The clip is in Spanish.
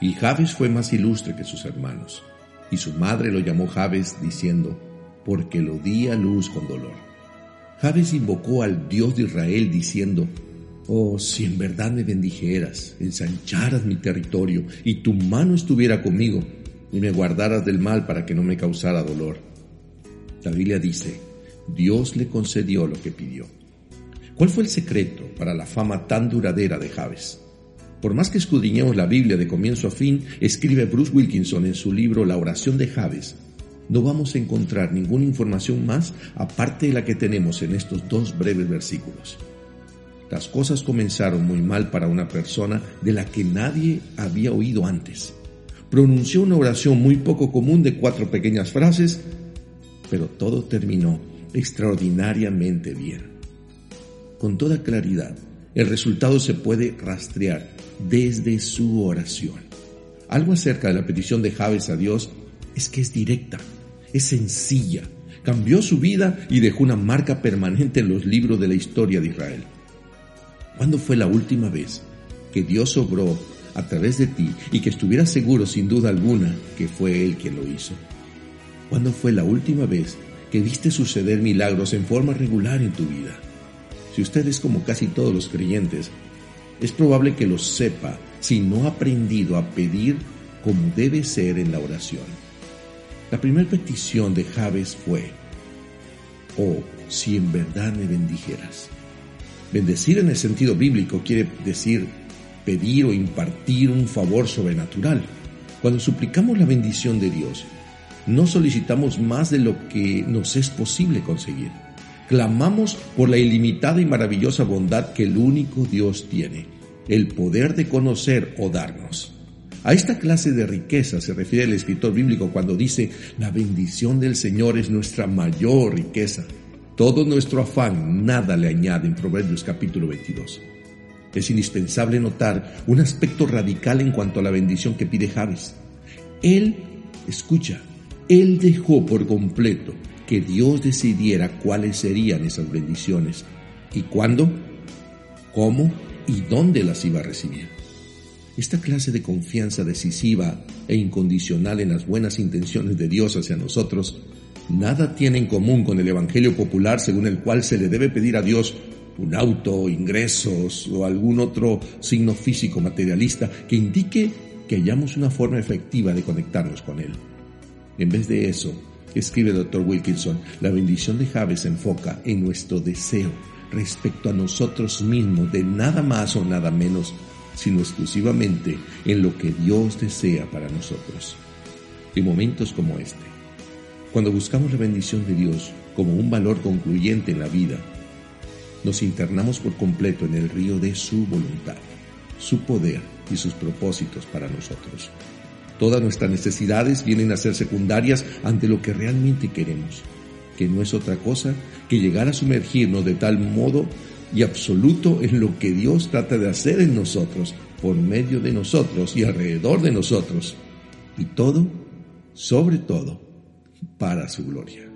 Y Jabes fue más ilustre que sus hermanos, y su madre lo llamó Jabes diciendo, porque lo di a luz con dolor. Jabes invocó al Dios de Israel diciendo, Oh, si en verdad me bendijeras, ensancharas mi territorio, y tu mano estuviera conmigo, y me guardaras del mal para que no me causara dolor. La Biblia dice, Dios le concedió lo que pidió. ¿Cuál fue el secreto para la fama tan duradera de Jabes? Por más que escudriñemos la Biblia de comienzo a fin, escribe Bruce Wilkinson en su libro La oración de Javes, no vamos a encontrar ninguna información más aparte de la que tenemos en estos dos breves versículos. Las cosas comenzaron muy mal para una persona de la que nadie había oído antes. Pronunció una oración muy poco común de cuatro pequeñas frases, pero todo terminó extraordinariamente bien. Con toda claridad, el resultado se puede rastrear desde su oración. Algo acerca de la petición de Javes a Dios es que es directa, es sencilla, cambió su vida y dejó una marca permanente en los libros de la historia de Israel. ¿Cuándo fue la última vez que Dios obró a través de ti y que estuvieras seguro sin duda alguna que fue Él quien lo hizo? ¿Cuándo fue la última vez que viste suceder milagros en forma regular en tu vida? Si usted es como casi todos los creyentes, es probable que lo sepa si no ha aprendido a pedir como debe ser en la oración. La primera petición de Jabes fue, oh, si en verdad me bendijeras. Bendecir en el sentido bíblico quiere decir pedir o impartir un favor sobrenatural. Cuando suplicamos la bendición de Dios, no solicitamos más de lo que nos es posible conseguir. Clamamos por la ilimitada y maravillosa bondad que el único Dios tiene, el poder de conocer o darnos. A esta clase de riqueza se refiere el escritor bíblico cuando dice, la bendición del Señor es nuestra mayor riqueza. Todo nuestro afán nada le añade en Proverbios capítulo 22. Es indispensable notar un aspecto radical en cuanto a la bendición que pide Javes. Él, escucha, él dejó por completo que Dios decidiera cuáles serían esas bendiciones y cuándo, cómo y dónde las iba a recibir. Esta clase de confianza decisiva e incondicional en las buenas intenciones de Dios hacia nosotros nada tiene en común con el Evangelio popular según el cual se le debe pedir a Dios un auto, ingresos o algún otro signo físico materialista que indique que hayamos una forma efectiva de conectarnos con Él. En vez de eso, escribe el Dr. Wilkinson, la bendición de Javes se enfoca en nuestro deseo respecto a nosotros mismos de nada más o nada menos sino exclusivamente en lo que Dios desea para nosotros. En momentos como este, cuando buscamos la bendición de Dios como un valor concluyente en la vida, nos internamos por completo en el río de su voluntad, su poder y sus propósitos para nosotros. Todas nuestras necesidades vienen a ser secundarias ante lo que realmente queremos, que no es otra cosa que llegar a sumergirnos de tal modo y absoluto en lo que Dios trata de hacer en nosotros, por medio de nosotros y alrededor de nosotros. Y todo, sobre todo, para su gloria.